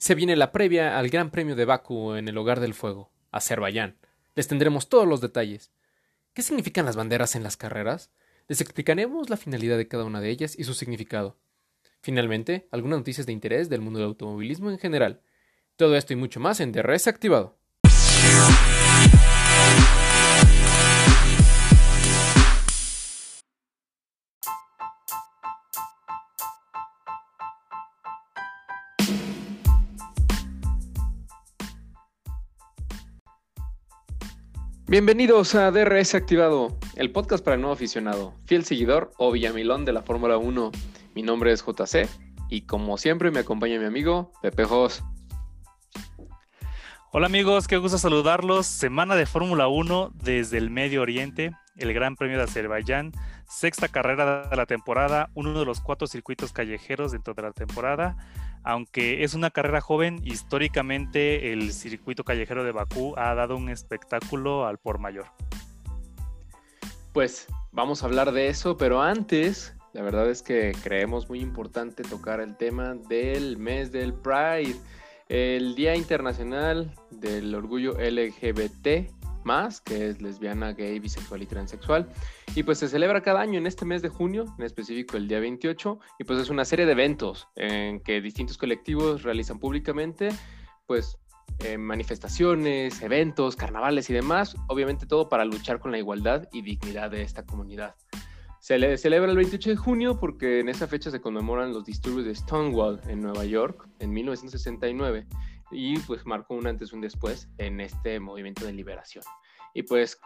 Se viene la previa al Gran Premio de Baku en el Hogar del Fuego, Azerbaiyán. Les tendremos todos los detalles. ¿Qué significan las banderas en las carreras? Les explicaremos la finalidad de cada una de ellas y su significado. Finalmente, algunas noticias de interés del mundo del automovilismo en general. Todo esto y mucho más en DRS Activado. Bienvenidos a DRS Activado, el podcast para el nuevo aficionado, fiel seguidor o villamilón de la Fórmula 1. Mi nombre es JC y como siempre me acompaña mi amigo Pepe Jos. Hola amigos, qué gusto saludarlos. Semana de Fórmula 1 desde el Medio Oriente, el Gran Premio de Azerbaiyán, sexta carrera de la temporada, uno de los cuatro circuitos callejeros dentro de la temporada aunque es una carrera joven, históricamente el circuito callejero de Bakú ha dado un espectáculo al por mayor. Pues vamos a hablar de eso, pero antes, la verdad es que creemos muy importante tocar el tema del mes del Pride, el Día Internacional del Orgullo LGBT que es lesbiana, gay, bisexual y transexual. Y pues se celebra cada año en este mes de junio, en específico el día 28, y pues es una serie de eventos en que distintos colectivos realizan públicamente, pues eh, manifestaciones, eventos, carnavales y demás, obviamente todo para luchar con la igualdad y dignidad de esta comunidad. Se le celebra el 28 de junio porque en esa fecha se conmemoran los disturbios de Stonewall en Nueva York en 1969 y pues marcó un antes y un después en este movimiento de liberación. Y pues,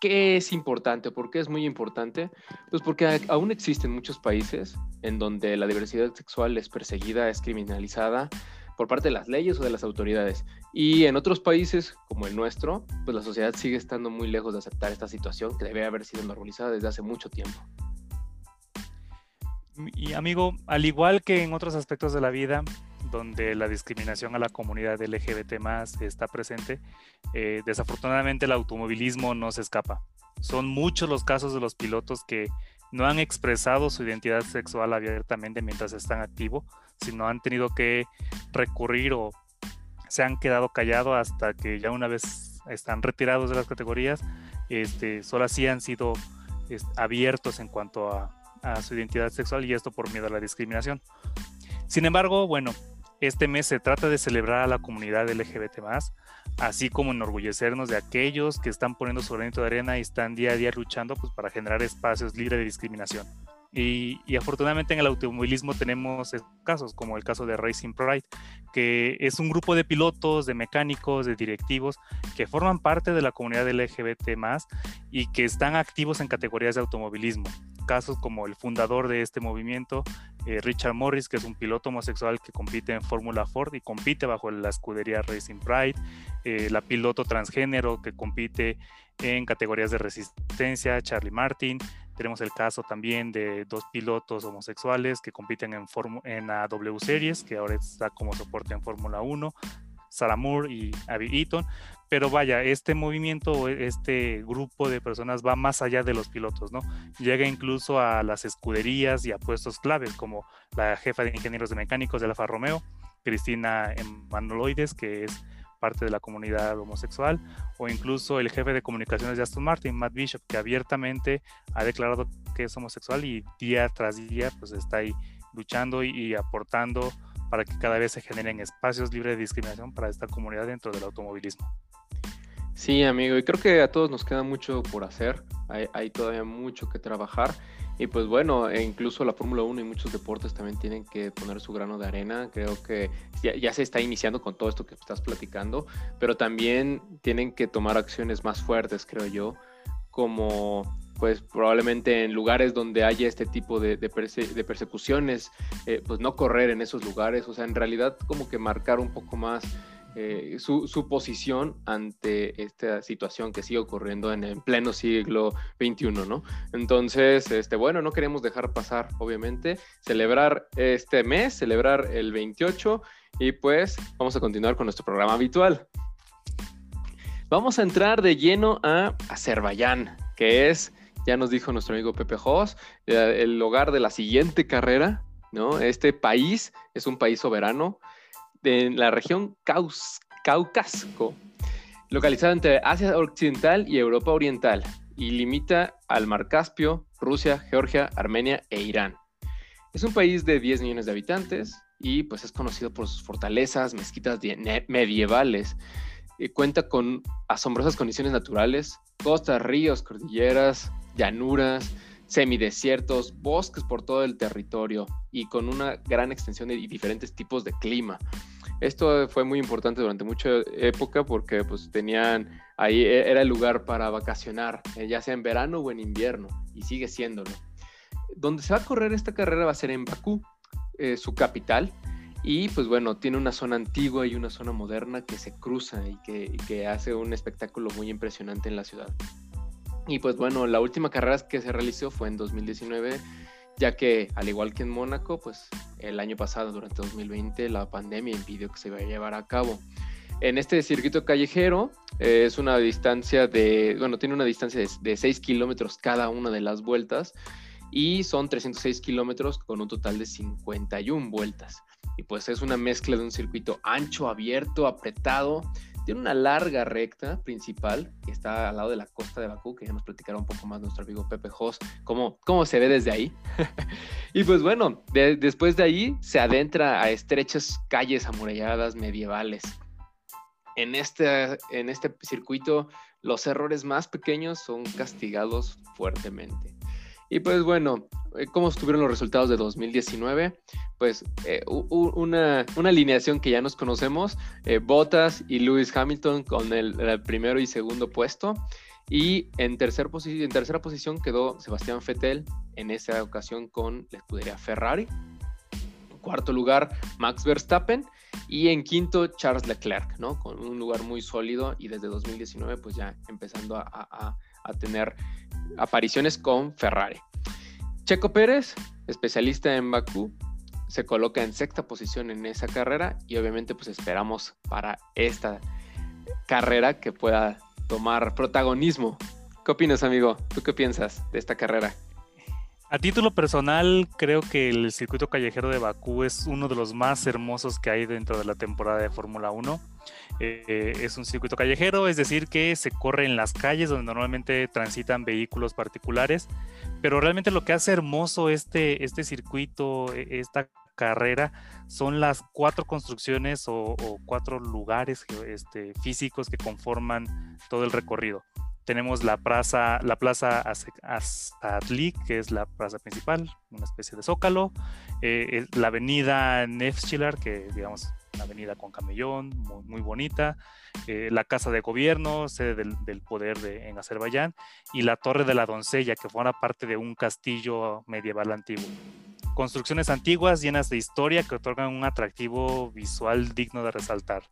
¿qué es importante? ¿Por qué es muy importante? Pues porque aún existen muchos países en donde la diversidad sexual es perseguida, es criminalizada por parte de las leyes o de las autoridades. Y en otros países como el nuestro, pues la sociedad sigue estando muy lejos de aceptar esta situación que debe haber sido normalizada desde hace mucho tiempo. Y amigo, al igual que en otros aspectos de la vida, donde la discriminación a la comunidad LGBT más está presente, eh, desafortunadamente el automovilismo no se escapa. Son muchos los casos de los pilotos que no han expresado su identidad sexual abiertamente mientras están activos, sino han tenido que recurrir o se han quedado callados hasta que ya una vez están retirados de las categorías, este, solo así han sido abiertos en cuanto a, a su identidad sexual y esto por miedo a la discriminación. Sin embargo, bueno, este mes se trata de celebrar a la comunidad LGBT, así como enorgullecernos de aquellos que están poniendo su granito de arena y están día a día luchando pues, para generar espacios libres de discriminación. Y, afortunadamente en el automovilismo tenemos casos, como el caso de Racing Pride, que es un grupo de pilotos, de mecánicos, de directivos que forman parte de la comunidad LGBT y que están activos en categorías de automovilismo casos como el fundador de este movimiento, eh, Richard Morris, que es un piloto homosexual que compite en Fórmula Ford y compite bajo la escudería Racing Pride, eh, la piloto transgénero que compite en categorías de resistencia, Charlie Martin. Tenemos el caso también de dos pilotos homosexuales que compiten en, en la W Series, que ahora está como soporte en Fórmula 1, Sarah Moore y Abby Eaton. Pero vaya, este movimiento, este grupo de personas va más allá de los pilotos, ¿no? Llega incluso a las escuderías y a puestos claves, como la jefa de ingenieros de mecánicos de Alfa Romeo, Cristina Emanuloides, que es parte de la comunidad homosexual, o incluso el jefe de comunicaciones de Aston Martin, Matt Bishop, que abiertamente ha declarado que es homosexual y día tras día pues está ahí luchando y aportando para que cada vez se generen espacios libres de discriminación para esta comunidad dentro del automovilismo. Sí, amigo, y creo que a todos nos queda mucho por hacer, hay, todavía mucho que trabajar. Y pues bueno, e incluso la Fórmula 1 y muchos deportes también tienen que poner su grano de arena. Creo que ya, se está iniciando con todo esto que estás platicando, pero también tienen que tomar acciones más fuertes, creo yo, como pues probablemente en lugares donde haya este tipo de, persecuciones, eh, pues no correr en esos lugares, o sea, en realidad como que marcar un poco más eh, su, posición ante esta situación que sigue ocurriendo en el pleno siglo XXI, ¿no? Entonces, este, bueno, no queremos dejar pasar, obviamente, celebrar este mes, celebrar el 28 y pues vamos a continuar con nuestro programa habitual. Vamos a entrar de lleno a Azerbaiyán, que es ya nos dijo nuestro amigo Pepe Jos, el hogar de la siguiente carrera, ¿no? Este país es un país soberano en la región Cáucaso, localizada entre Asia Occidental y Europa Oriental, y limita al Mar Caspio, Rusia, Georgia, Armenia e Irán. Es un país de 10 millones de habitantes y pues es conocido por sus fortalezas, mezquitas medievales. cuenta con asombrosas condiciones naturales, costas, ríos, cordilleras, llanuras, semidesiertos, bosques por todo el territorio y con una gran extensión de diferentes tipos de clima. Esto fue muy importante durante mucha época porque pues tenían ahí e, era el lugar para vacacionar, eh, ya sea en verano o en invierno y sigue siéndolo. Donde se va a correr esta carrera va a ser en Bakú, eh, su capital, y pues bueno, tiene una zona antigua y una zona moderna que se cruza y que, y que hace un espectáculo muy impresionante en la ciudad. Y pues bueno, la última carrera que se realizó fue en 2019, ya que al igual que en Mónaco, pues el año pasado, durante 2020, la pandemia impidió que se vaya a llevar a cabo. En este circuito callejero eh, es una distancia de, bueno, tiene una distancia de, de 6 kilómetros cada una de las vueltas y son 306 kilómetros con un total de 51 vueltas. Y pues es una mezcla de un circuito ancho, abierto, apretado, tiene una larga recta principal que está al lado de la costa de Bakú, que ya nos platicará un poco más nuestro amigo Pepe Jos, cómo, cómo se ve desde ahí. y pues bueno, después de ahí se adentra a estrechas calles amuralladas medievales. En este, en este circuito, los errores más pequeños son castigados fuertemente. Y pues bueno, eh, ¿cómo estuvieron los resultados de 2019? Pues eh, una, alineación que ya nos conocemos, eh, Bottas y Lewis Hamilton con el, primero y segundo puesto. Y en, tercer en tercera posición quedó Sebastián Vettel, en esa ocasión con la escudería Ferrari. En cuarto lugar, Max Verstappen. Y en quinto, Charles Leclerc, ¿no? Con un lugar muy sólido y desde 2019 pues ya empezando a tener apariciones con Ferrari. Checo Pérez, especialista en Bakú, se coloca en sexta posición en esa carrera y obviamente pues esperamos para esta carrera que pueda tomar protagonismo. ¿Qué opinas, amigo? ¿Tú qué piensas de esta carrera? A título personal, creo que el circuito callejero de Bakú es uno de los más hermosos que hay dentro de la temporada de Fórmula 1. Eh, es un circuito callejero, es decir, que se corre en las calles donde normalmente transitan vehículos particulares, pero realmente lo que hace hermoso este, este circuito, e, esta carrera, son las cuatro construcciones o, cuatro lugares este, físicos que conforman todo el recorrido tenemos la plaza, la plaza Azatlik, que es la plaza principal, una especie de zócalo, eh, la avenida Nefchilar, que digamos una avenida con camellón, muy, bonita, eh, la casa de gobierno, sede del, poder de, en Azerbaiyán, y la torre de la doncella, que forma parte de un castillo medieval antiguo. Construcciones antiguas llenas de historia que otorgan un atractivo visual digno de resaltar.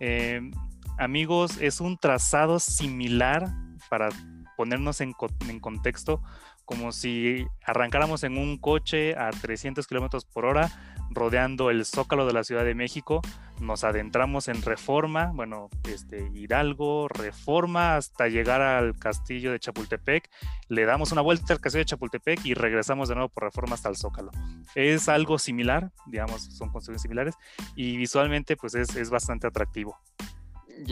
Eh, amigos, es un trazado similar para ponernos en, contexto, como si arrancáramos en un coche a 300 kilómetros por hora, rodeando el zócalo de la Ciudad de México, nos adentramos en Reforma, bueno, este, Hidalgo, Reforma, hasta llegar al castillo de Chapultepec, le damos una vuelta al castillo de Chapultepec y regresamos de nuevo por Reforma hasta el zócalo. Es algo similar, digamos, son construcciones similares, y visualmente pues es, es bastante atractivo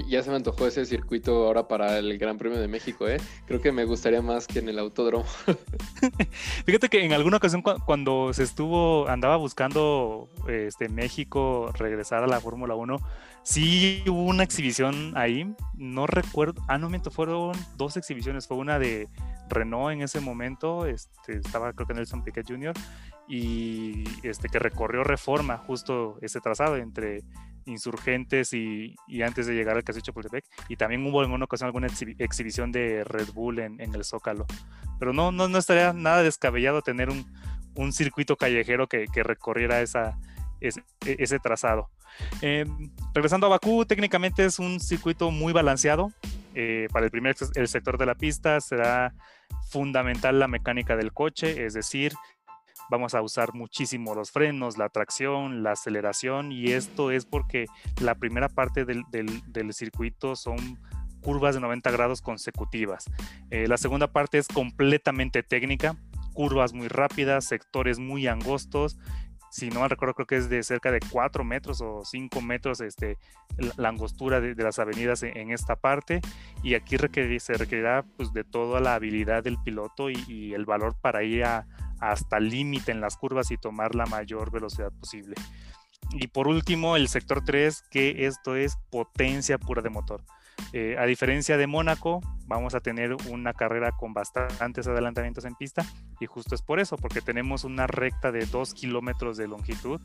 ya se me antojó ese circuito ahora para el Gran Premio de México, ¿eh? Creo que me gustaría más que en el autódromo. Fíjate que en alguna ocasión cuando se estuvo, andaba buscando este, México regresar a la Fórmula 1, sí hubo una exhibición ahí, no recuerdo, ah, no miento, fueron dos exhibiciones, fue una de Renault en ese momento, este, estaba creo que Nelson Piquet Jr., y este, que recorrió Reforma, justo ese trazado entre insurgentes y, antes de llegar al Castillo Chapultepec. Y también hubo en una ocasión alguna exhibición de Red Bull en, el Zócalo. Pero no, no, no estaría nada descabellado tener un, circuito callejero que, recorriera ese, ese trazado. Eh, regresando a Bakú, técnicamente es un circuito muy balanceado. Eh, para el primer el sector de la pista será fundamental la mecánica del coche, es decir, vamos a usar muchísimo los frenos, la tracción, la aceleración y esto es porque la primera parte del, circuito son curvas de 90 grados consecutivas. Eh, la segunda parte es completamente técnica, curvas muy rápidas, sectores muy angostos si no me recuerdo, creo que es de cerca de 4 metros o 5 metros este, la angostura de, las avenidas en, esta parte. Y aquí se requerirá pues, de toda la habilidad del piloto y, el valor para ir hasta el límite en las curvas y tomar la mayor velocidad posible. Y por último, el sector 3, que esto es potencia pura de motor. Eh, a diferencia de Mónaco, vamos a tener una carrera con bastantes adelantamientos en pista y justo es por eso, porque tenemos una recta de 2 kilómetros de longitud,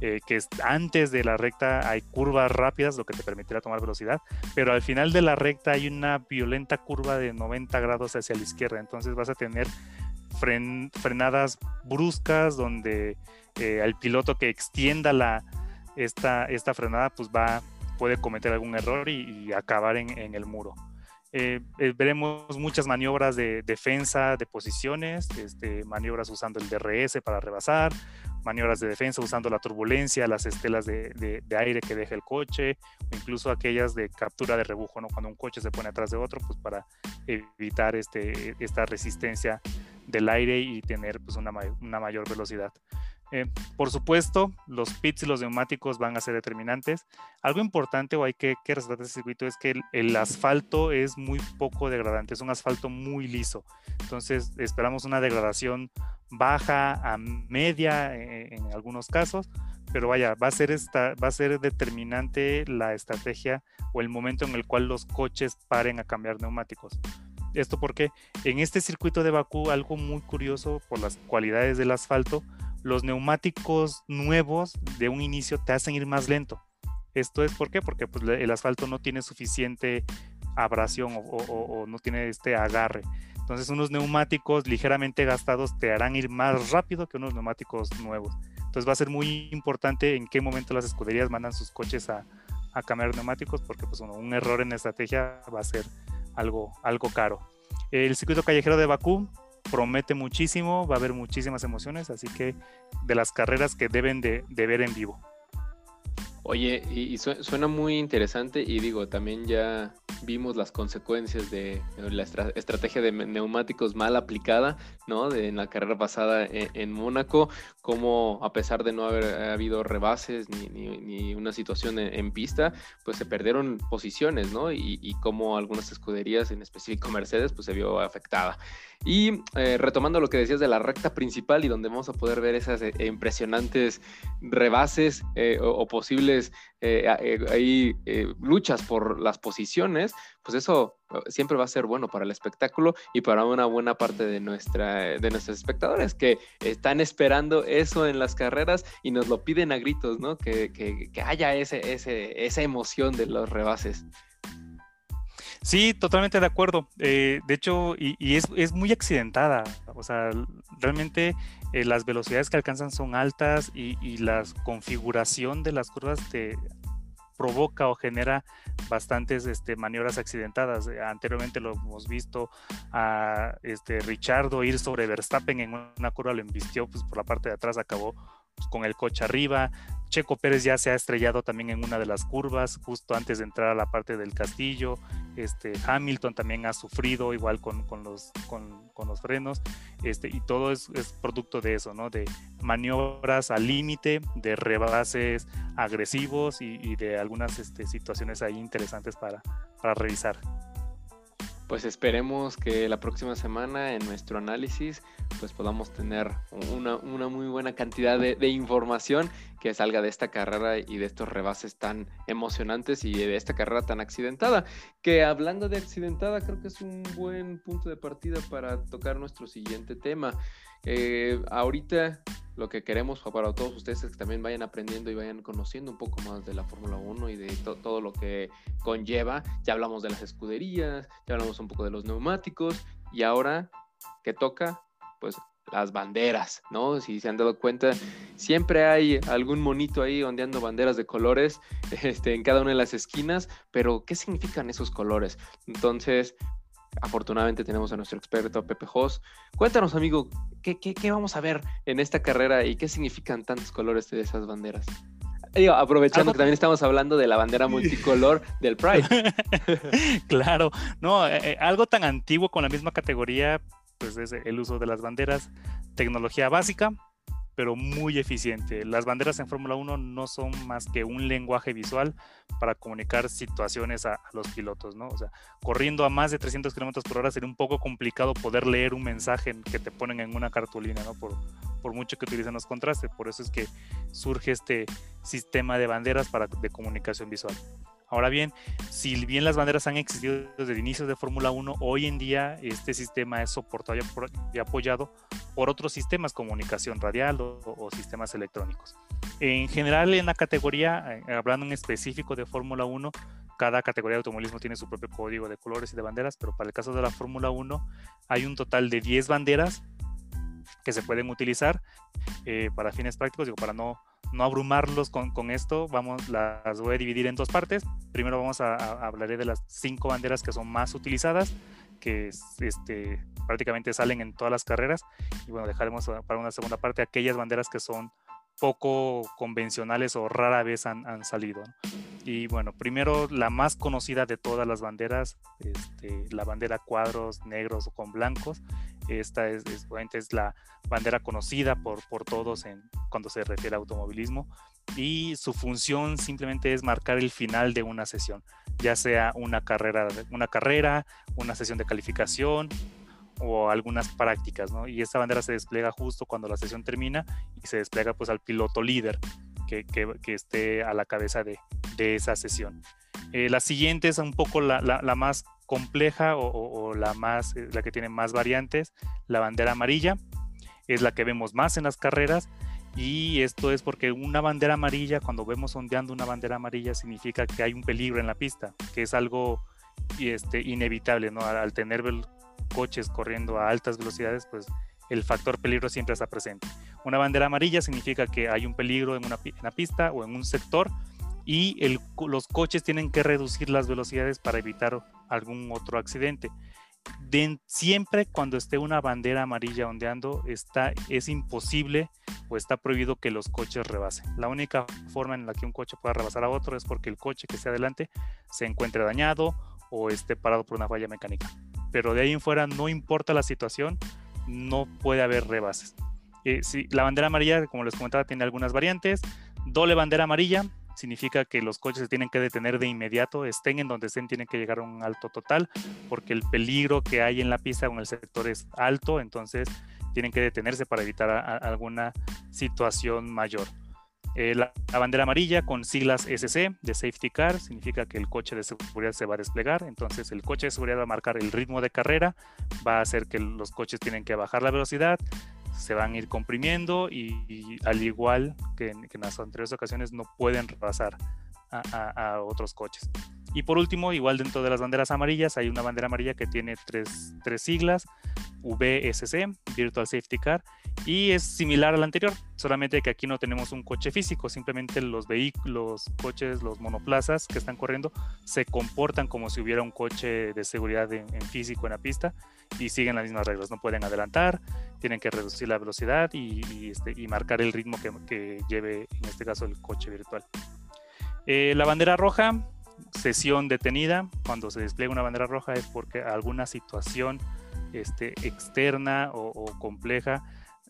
eh, que antes de la recta hay curvas rápidas, lo que te permitirá tomar velocidad, pero al final de la recta hay una violenta curva de 90 grados hacia la izquierda, entonces vas a tener frenadas bruscas donde eh, al piloto que extienda la, esta, esta frenada pues va puede cometer algún error y, acabar en, el muro. Eh, eh, veremos muchas maniobras de defensa de posiciones, este, maniobras usando el DRS para rebasar, maniobras de defensa usando la turbulencia, las estelas de, aire que deja el coche, incluso aquellas de captura de rebujo, ¿no? cuando un coche se pone atrás de otro, pues para evitar este, esta resistencia del aire y tener pues, una, una mayor velocidad. Eh, por supuesto, los pits y los neumáticos van a ser determinantes. Algo importante o hay que, que resaltar este circuito es que el, asfalto es muy poco degradante, es un asfalto muy liso. Entonces esperamos una degradación baja a media eh, en, algunos casos, pero vaya, va a, ser esta, va a ser determinante la estrategia o el momento en el cual los coches paren a cambiar neumáticos. Esto porque en este circuito de Bakú algo muy curioso por las cualidades del asfalto, los neumáticos nuevos de un inicio te hacen ir más lento. Esto es por qué? Porque pues, el asfalto no tiene suficiente abrasión o, no tiene este agarre. Entonces unos neumáticos ligeramente gastados te harán ir más rápido que unos neumáticos nuevos. Entonces va a ser muy importante en qué momento las escuderías mandan sus coches a, cambiar neumáticos porque pues, un error en estrategia va a ser algo, algo caro. El circuito callejero de Bakú promete muchísimo, va a haber muchísimas emociones, así que de las carreras que deben de, ver en vivo. Oye, y, suena muy interesante y digo, también ya vimos las consecuencias de la estrategia de neumáticos mal aplicada, ¿no? De, en la carrera pasada en, Mónaco, como a pesar de no haber habido rebases ni, una situación en, pista, pues se perdieron posiciones, ¿no? Y, y como algunas escuderías, en específico Mercedes, pues se vio afectada. Y eh, retomando lo que decías de la recta principal y donde vamos a poder ver esas eh, impresionantes rebases eh, o, posibles ahí, luchas por las posiciones, pues eso siempre va a ser bueno para el espectáculo y para una buena parte de, nuestra, de nuestros espectadores que están esperando eso en las carreras y nos lo piden a gritos, ¿no? Que, que, que haya ese, ese, esa emoción de los rebases. Sí, totalmente de acuerdo. Eh, de hecho, y, es, muy accidentada. O sea, realmente eh, las velocidades que alcanzan son altas y, la configuración de las curvas te provoca o genera bastantes este, maniobras accidentadas. Eh, anteriormente lo hemos visto a este, Richardo ir sobre Verstappen en una curva, lo embistió pues, por la parte de atrás, acabó con el coche arriba. Checo Pérez ya se ha estrellado también en una de las curvas, justo antes de entrar a la parte del castillo. Este, Hamilton también ha sufrido igual con, los, con, los frenos. Este, y todo es, producto de eso, ¿no? De maniobras al límite, de rebases agresivos y, de algunas este, situaciones ahí interesantes para, para revisar pues esperemos que la próxima semana en nuestro análisis pues podamos tener una, muy buena cantidad de, información que salga de esta carrera y de estos rebases tan emocionantes y de esta carrera tan accidentada. Que hablando de accidentada, creo que es un buen punto de partida para tocar nuestro siguiente tema. Eh, ahorita lo que queremos para todos ustedes es que también vayan aprendiendo y vayan conociendo un poco más de la Fórmula 1 y de todo lo que conlleva. Ya hablamos de las escuderías, ya hablamos un poco de los neumáticos y ahora que toca, pues las banderas, ¿no? Si se han dado cuenta, siempre hay algún monito ahí ondeando banderas de colores este, en cada una de las esquinas, pero ¿qué significan esos colores? Entonces, afortunadamente tenemos a nuestro experto Pepe Jos. Cuéntanos, amigo, ¿qué, vamos a ver en esta carrera y qué significan tantos colores de esas banderas? aprovechando que también estamos hablando de la bandera multicolor del Pride. claro, no, eh, eh, algo tan antiguo con la misma categoría, pues es el uso de las banderas, tecnología básica, pero muy eficiente. Las banderas en Fórmula 1 no son más que un lenguaje visual para comunicar situaciones a, los pilotos, ¿no? O sea, corriendo a más de 300 kilómetros por hora sería un poco complicado poder leer un mensaje que te ponen en una cartulina, ¿no? Por, por mucho que utilicen los contrastes. Por eso es que surge este sistema de banderas para, de comunicación visual. Ahora bien, si bien las banderas han existido desde el inicio de Fórmula 1, hoy en día este sistema es soportado y apoyado por otros sistemas, comunicación radial o, sistemas electrónicos. En general, en la categoría, eh, hablando en específico de Fórmula 1, cada categoría de automovilismo tiene su propio código de colores y de banderas, pero para el caso de la Fórmula 1 hay un total de 10 banderas que se pueden utilizar eh, para fines prácticos, digo, para no no abrumarlos con, con, esto, vamos, las voy a dividir en dos partes. Primero vamos a, hablar de las cinco banderas que son más utilizadas, que este, prácticamente salen en todas las carreras. Y bueno, dejaremos para una segunda parte aquellas banderas que son poco convencionales o rara vez han, han salido. Y bueno, primero la más conocida de todas las banderas, este, la bandera cuadros negros o con blancos. Esta es, es, la bandera conocida por, por todos en, cuando se refiere a automovilismo y su función simplemente es marcar el final de una sesión, ya sea una carrera, una carrera, una sesión de calificación o algunas prácticas, ¿no? Y esta bandera se despliega justo cuando la sesión termina y se despliega pues al piloto líder que, que, esté a la cabeza de, de esa sesión. Eh, la siguiente es un poco la, la, más compleja o, la, más, eh, la que tiene más variantes, la bandera amarilla, es la que vemos más en las carreras y esto es porque una bandera amarilla, cuando vemos ondeando una bandera amarilla, significa que hay un peligro en la pista, que es algo este, inevitable, ¿no? Al, tener coches corriendo a altas velocidades, pues el factor peligro siempre está presente. Una bandera amarilla significa que hay un peligro en una, pista o en un sector y los coches tienen que reducir las velocidades para evitar algún otro accidente. siempre cuando esté una bandera amarilla ondeando, está, es imposible o está prohibido que los coches rebasen. La única forma en la que un coche pueda rebasar a otro es porque el coche que esté adelante se encuentre dañado o esté parado por una falla mecánica pero de ahí en fuera no importa la situación, no puede haber rebases. Eh, si, la bandera amarilla, como les comentaba, tiene algunas variantes. Doble bandera amarilla significa que los coches se tienen que detener de inmediato, estén en donde estén, tienen que llegar a un alto total, porque el peligro que hay en la pista o en el sector es alto, entonces tienen que detenerse para evitar alguna situación mayor. Eh, la, bandera amarilla con siglas SC de Safety Car significa que el coche de seguridad se va a desplegar. Entonces el coche de seguridad va a marcar el ritmo de carrera, va a hacer que los coches tienen que bajar la velocidad, se van a ir comprimiendo y, al igual que en, las anteriores ocasiones no pueden rebasar a otros coches. Y por último, igual dentro de las banderas amarillas, hay una bandera amarilla que tiene tres, tres siglas, VSC, Virtual Safety Car, y es similar a la anterior, solamente que aquí no tenemos un coche físico, simplemente los vehículos, coches, los monoplazas que están corriendo se comportan como si hubiera un coche de seguridad en, físico en la pista y siguen las mismas reglas, no pueden adelantar, tienen que reducir la velocidad y, este, y marcar el ritmo que, que, lleve, en este caso, el coche virtual. Eh, la bandera roja sesión detenida, cuando se despliega una bandera roja es porque alguna situación este, externa o, compleja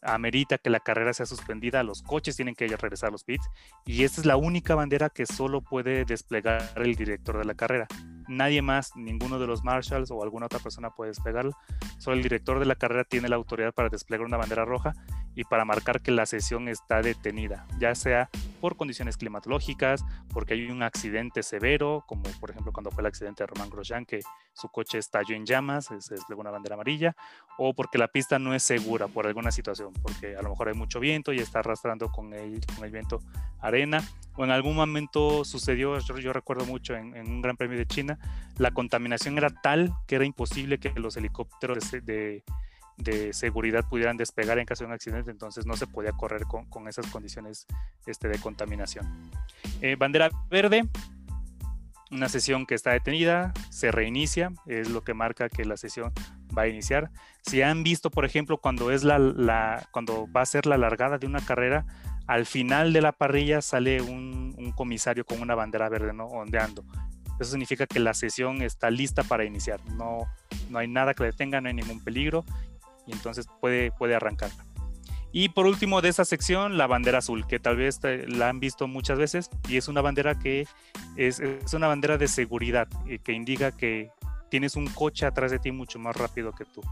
amerita que la carrera sea suspendida, los coches tienen que regresar a los pits y esta es la única bandera que solo puede desplegar el director de la carrera. Nadie más, ninguno de los marshals o alguna otra persona puede desplegarla. Solo el director de la carrera tiene la autoridad para desplegar una bandera roja y para marcar que la sesión está detenida, ya sea por condiciones climatológicas, porque hay un accidente severo, como por ejemplo cuando fue el accidente de Román Grosjean, que su coche estalló en llamas, se desplegó una bandera amarilla, o porque la pista no es segura por alguna situación, porque a lo mejor hay mucho viento y está arrastrando con el, con el viento arena, o en algún momento sucedió, yo, recuerdo mucho en, un Gran Premio de China, la contaminación era tal que era imposible que los helicópteros de de seguridad pudieran despegar en caso de un accidente, entonces no se podía correr con, con esas condiciones este, de contaminación. Eh, bandera verde, una sesión que está detenida, se reinicia, es lo que marca que la sesión va a iniciar. Si han visto, por ejemplo, cuando es la, la cuando va a ser la largada de una carrera, al final de la parrilla sale un, un comisario con una bandera verde ¿no? ondeando. Eso significa que la sesión está lista para iniciar. No, no hay nada que detenga, no hay ningún peligro entonces puede, puede arrancar. Y por último de esa sección, la bandera azul, que tal vez la han visto muchas veces y es una bandera que es, es una bandera de seguridad y que indica que tienes un coche atrás de ti mucho más rápido que tú.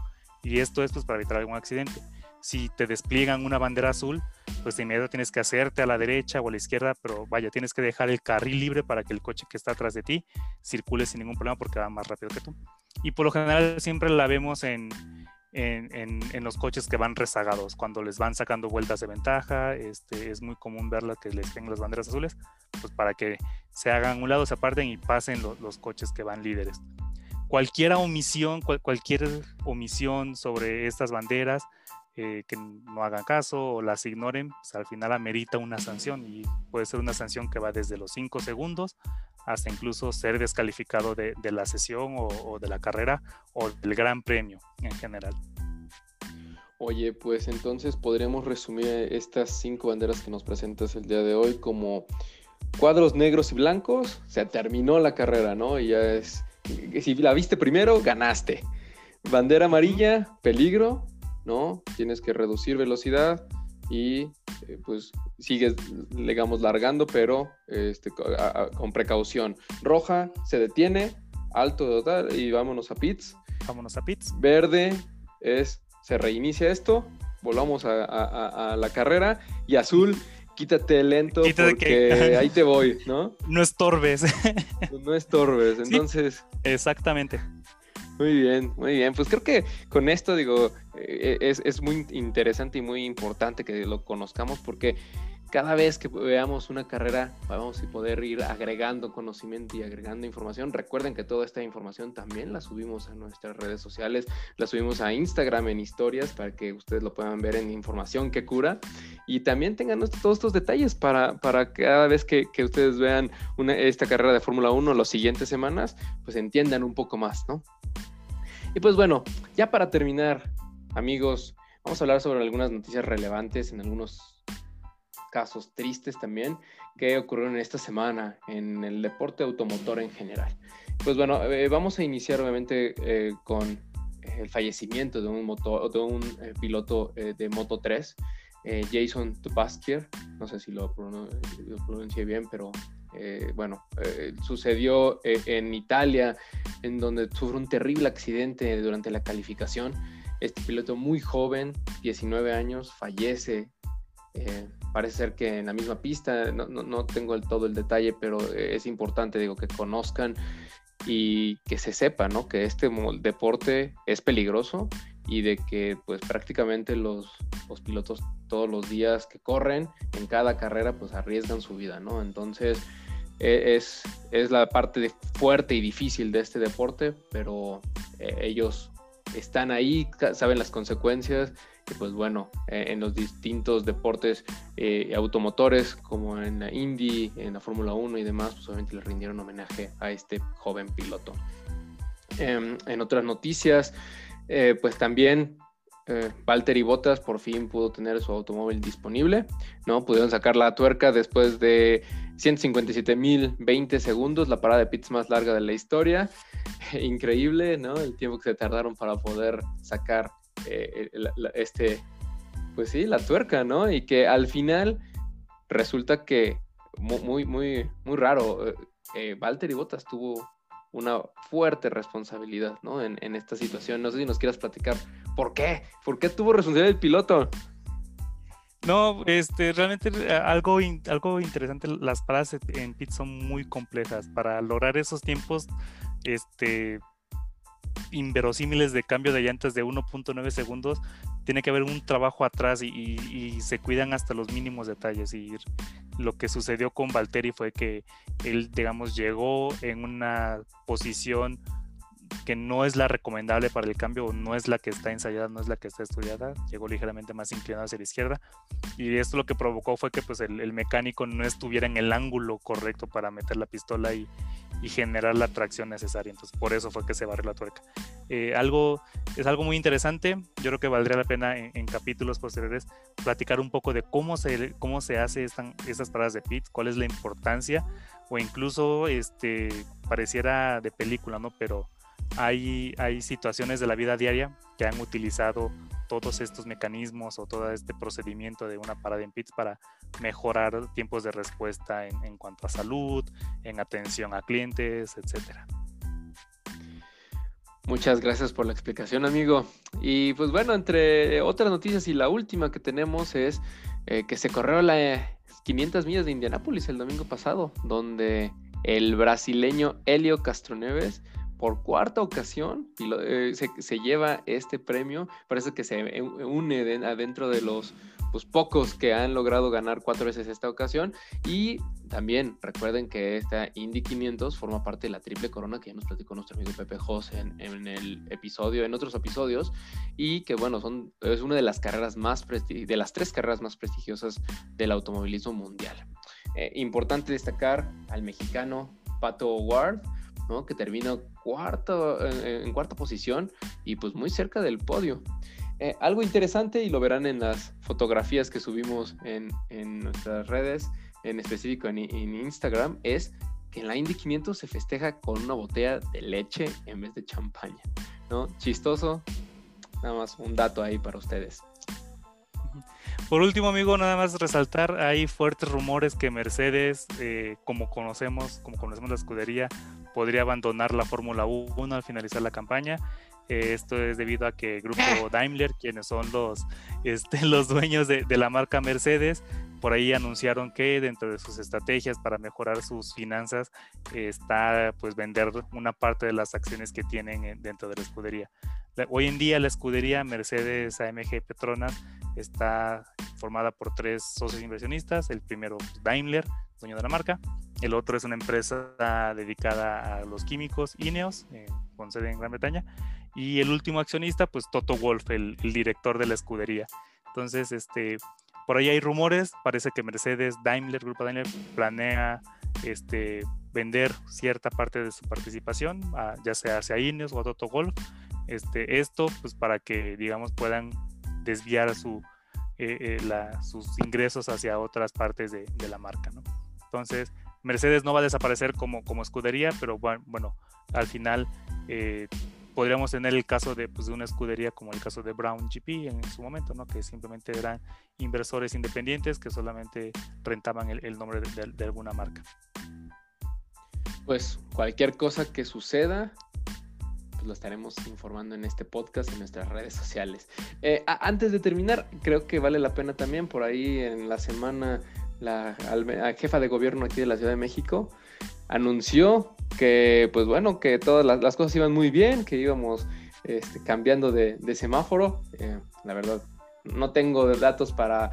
Y esto es pues, para evitar algún accidente. Si te despliegan una bandera azul, pues de inmediato tienes que hacerte a la derecha o a la izquierda, pero vaya, tienes que dejar el carril libre para que el coche que está atrás de ti circule sin ningún problema porque va más rápido que tú. Y por lo general siempre la vemos en, en, los coches que van rezagados, cuando les van sacando vueltas de ventaja, este, es muy común verla que les tengan las banderas azules, pues para que se hagan un lado, se aparten y pasen los coches que van líderes. Cualquier omisión, cualquier omisión sobre estas banderas, eh, que no hagan caso o las ignoren, pues al final amerita una sanción y puede ser una sanción que va desde los 5 segundos hasta incluso ser descalificado de, la sesión o, de la carrera o del gran premio en general. Oye, pues entonces podríamos resumir estas cinco banderas que nos presentas el día de hoy como cuadros negros y blancos, se terminó la carrera, ¿no? Y ya es, si la viste primero, ganaste. Bandera amarilla, peligro, ¿no? Tienes que reducir velocidad y eh, pues sigues, digamos, largando, pero este, con precaución. Roja, se detiene, alto y vámonos a pits. Vámonos a pits. Verde es, se reinicia esto, volvamos a, la carrera. Y azul, quítate lento porque ahí te voy, ¿no? No estorbes. no estorbes, entonces... exactamente. Muy bien, muy bien. Pues creo que con esto, digo, eh, es, es, muy interesante y muy importante que lo conozcamos porque cada vez que veamos una carrera vamos a poder ir agregando conocimiento y agregando información. Recuerden que toda esta información también la subimos a nuestras redes sociales, la subimos a Instagram en historias para que ustedes lo puedan ver en información que cura y también tengan todos estos detalles para, para cada vez que, ustedes vean esta carrera de Fórmula 1 las siguientes semanas, pues entiendan un poco más, ¿no? Y pues bueno, ya para terminar, amigos, vamos a hablar sobre algunas noticias relevantes en algunos casos tristes también que ocurrieron esta semana en el deporte automotor en general. Pues bueno, eh, vamos a iniciar obviamente eh, con el fallecimiento de un, eh, piloto de Moto 3, Jason Tupaskier, no sé si lo, pronuncié bien, pero bueno, sucedió en Italia, en donde sufre un terrible accidente durante la calificación. Este piloto muy joven, 19 años, fallece. Parece ser que en la misma pista, no, no, tengo el, todo el detalle, pero es importante, digo, que conozcan y que se sepa, ¿no? Que este deporte es peligroso y de que pues prácticamente los, los, pilotos todos los días que corren en cada carrera pues arriesgan su vida, ¿no? Entonces e, es, es la parte fuerte y difícil de este deporte, pero eh, ellos están ahí, saben las consecuencias y pues bueno, eh, en los distintos deportes eh, automotores como en la Indy, en la Fórmula 1 y demás, pues obviamente le rindieron homenaje a este joven piloto. Em, en otras noticias, eh, pues también eh, Valtteri Bottas por fin pudo tener su automóvil disponible, ¿no? Pudieron sacar la tuerca después de 157.020 segundos, la parada de pits más larga de la historia. Increíble, ¿no? El tiempo que se tardaron para poder sacar eh, este, pues sí, la tuerca, ¿no? Y que al final resulta que muy, muy, muy raro. Eh, Valtteri Bottas tuvo una fuerte responsabilidad ¿no? en, esta situación. No sé si nos quieras platicar por qué, por qué tuvo responsabilidad el piloto. No, este, realmente eh, algo, algo interesante, las paradas en pit son muy complejas. Para lograr esos tiempos, este, inverosímiles de cambio de llantas de 1.9 segundos, tiene que haber un trabajo atrás y, se cuidan hasta los mínimos detalles. Y lo que sucedió con Valtteri fue que él, digamos, llegó en una posición que no es la recomendable para el cambio, no es la que está ensayada, no es la que está estudiada, llegó ligeramente más inclinado hacia la izquierda y esto lo que provocó fue que pues el, mecánico no estuviera en el ángulo correcto para meter la pistola y, generar la tracción necesaria, entonces por eso fue que se barrió la tuerca. Eh, algo, es algo muy interesante, yo creo que valdría la pena en, capítulos posteriores platicar un poco de cómo se, cómo se hace estas paradas de pit, cuál es la importancia o incluso este, pareciera de película, ¿no? Pero hay, hay situaciones de la vida diaria que han utilizado todos estos mecanismos o todo este procedimiento de una parada en pits para mejorar tiempos de respuesta en, en cuanto a salud, en atención a clientes, etcétera. Muchas gracias por la explicación, amigo. Y pues bueno, entre otras noticias y la última que tenemos es eh, que se corrió las 500 millas de Indianápolis el domingo pasado, donde el brasileño Helio Castroneves por cuarta ocasión y eh, se, lleva este premio. Parece que se une adentro de los pues pocos que han logrado ganar cuatro veces esta ocasión. Y también recuerden que esta Indy 500 forma parte de la triple corona que ya nos platicó nuestro amigo Pepe José en, el episodio, en otros episodios. Y que bueno, son, es una de las carreras más de las tres carreras más prestigiosas del automovilismo mundial. Eh, importante destacar al mexicano Pato Ward, que terminó cuarto, en cuarta posición y pues muy cerca del podio. Eh, algo interesante y lo verán en las fotografías que subimos en, nuestras redes, en específico en, Instagram, es que en la Indy 500 se festeja con una botella de leche en vez de champaña, ¿no? Chistoso, nada más un dato ahí para ustedes. Por último, amigo, nada más resaltar, hay fuertes rumores que Mercedes, eh, como conocemos, como conocemos la escudería, podría abandonar la Fórmula 1 al finalizar la campaña esto es debido a que el grupo Daimler, quienes son los, este, los dueños de, la marca Mercedes, por ahí anunciaron que dentro de sus estrategias para mejorar sus finanzas está pues vender una parte de las acciones que tienen dentro de la escudería. Hoy en día la escudería Mercedes AMG Petronas está formada por tres socios inversionistas. El primero pues, Daimler, dueño de la marca. El otro es una empresa dedicada a los químicos, Ineos, con sede en Gran Bretaña. Y el último accionista, pues Toto Wolf, el, director de la escudería. Entonces, este, por ahí hay rumores, parece que Mercedes, Daimler, Grupo Daimler, planea este, vender cierta parte de su participación, ya sea hacia Ineos o a Toto Wolf. Este, esto, pues para que, digamos, puedan desviar eh, eh, sus ingresos hacia otras partes de, la marca. Entonces, Mercedes no va a desaparecer como, como escudería, pero bueno, al final eh, podríamos tener el caso de, pues, de, una escudería como el caso de Brown GP en su momento, ¿no? que simplemente eran inversores independientes que solamente rentaban el, nombre de, alguna marca. Pues cualquier cosa que suceda, pues lo estaremos informando en este podcast en nuestras redes sociales. Eh, antes de terminar, creo que vale la pena también por ahí en la semana la, jefa de gobierno aquí de la Ciudad de México anunció que, pues bueno, que todas las, cosas iban muy bien, que íbamos este, cambiando de, semáforo. Eh, la verdad, no tengo datos para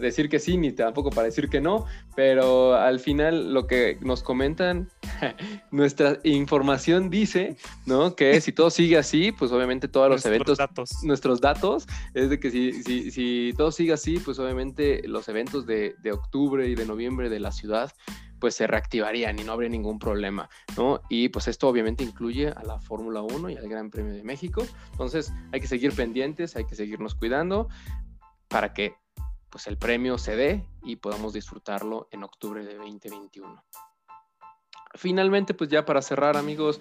decir que sí, ni tampoco para decir que no, pero al final lo que nos comentan, nuestra información dice, ¿no? Que si todo sigue así, pues obviamente todos los eventos, nuestros datos, es de que si, si, si, todo sigue así, pues obviamente los eventos de, de octubre y de noviembre de la ciudad pues se reactivarían y no habría ningún problema, ¿no? Y pues esto obviamente incluye a la Fórmula 1 y al Gran Premio de México. Entonces hay que seguir pendientes, hay que seguirnos cuidando para que pues el premio se dé y podamos disfrutarlo en octubre de 2021. Finalmente, pues ya para cerrar, amigos,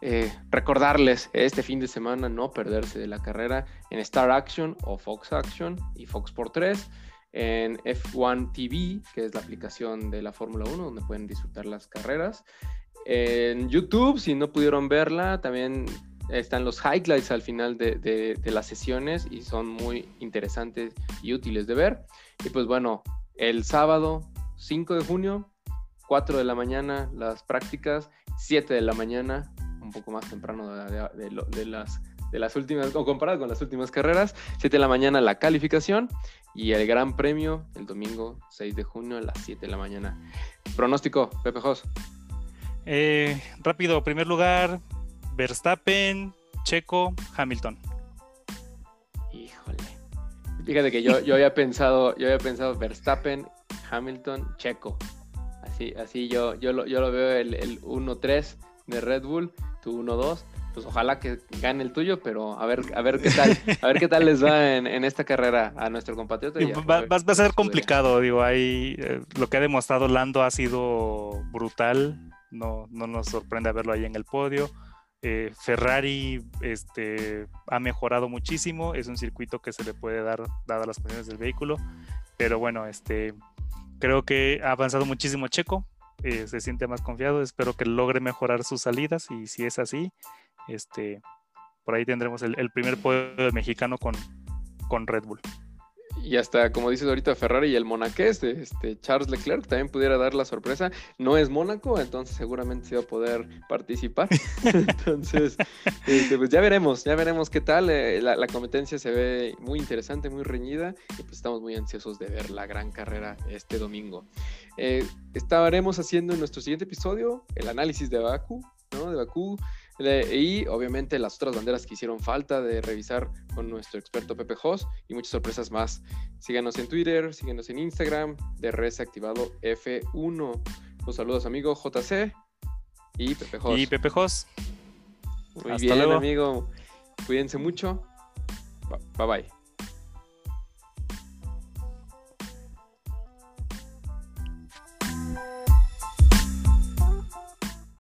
eh, recordarles este fin de semana no perderse de la carrera en Star Action o Fox Action y Fox por 3 en F1 TV, que es la aplicación de la Fórmula 1, donde pueden disfrutar las carreras. En YouTube, si no pudieron verla, también están los highlights al final de, las sesiones y son muy interesantes y útiles de ver. Y pues bueno, el sábado 5 de junio, 4 de la mañana las prácticas, 7 de la mañana, un poco más temprano de, las de las últimas, o comparado con las últimas carreras, 7 de la mañana la calificación y el Gran Premio el domingo 6 de junio a las 7 de la mañana. Pronóstico, Pepe Jos. Eh, rápido, primer lugar, Verstappen, Checo, Hamilton. Híjole. Fíjate que yo, yo había pensado, yo había pensado Verstappen, Hamilton, Checo. Así, así yo, yo, lo, yo lo veo el, el 1-3 de Red Bull, tú 1-2 pues ojalá que gane el tuyo, pero a ver, a ver qué tal, a ver qué tal les va en, esta carrera a nuestro compatriota. va, a ser complicado, digo, ahí eh, lo que ha demostrado Lando ha sido brutal, no, no nos sorprende verlo ahí en el podio. Eh, Ferrari este, ha mejorado muchísimo, es un circuito que se le puede dar dadas las condiciones del vehículo, pero bueno, este, creo que ha avanzado muchísimo Checo, eh, se siente más confiado, espero que logre mejorar sus salidas y si es así, este, por ahí tendremos el, primer podio mexicano con, con Red Bull y hasta, como dices ahorita, Ferrari y el monaqués, este, Charles Leclerc, también pudiera dar la sorpresa. No es Mónaco, entonces seguramente se va a poder participar. entonces, este, pues ya veremos, ya veremos qué tal. Eh, la, competencia se ve muy interesante, muy reñida, y pues estamos muy ansiosos de ver la gran carrera este domingo. Eh, estaremos haciendo en nuestro siguiente episodio el análisis de Baku, ¿no? De Bakú y obviamente las otras banderas que hicieron falta de revisar con nuestro experto Pepe Jos y muchas sorpresas más. Síganos en Twitter, síganos en Instagram, de Res Activado F1. Los saludos, amigo JC y Pepe Jos. Y Pepe Jos. Muy bien, amigo. Cuídense mucho. bye. bye.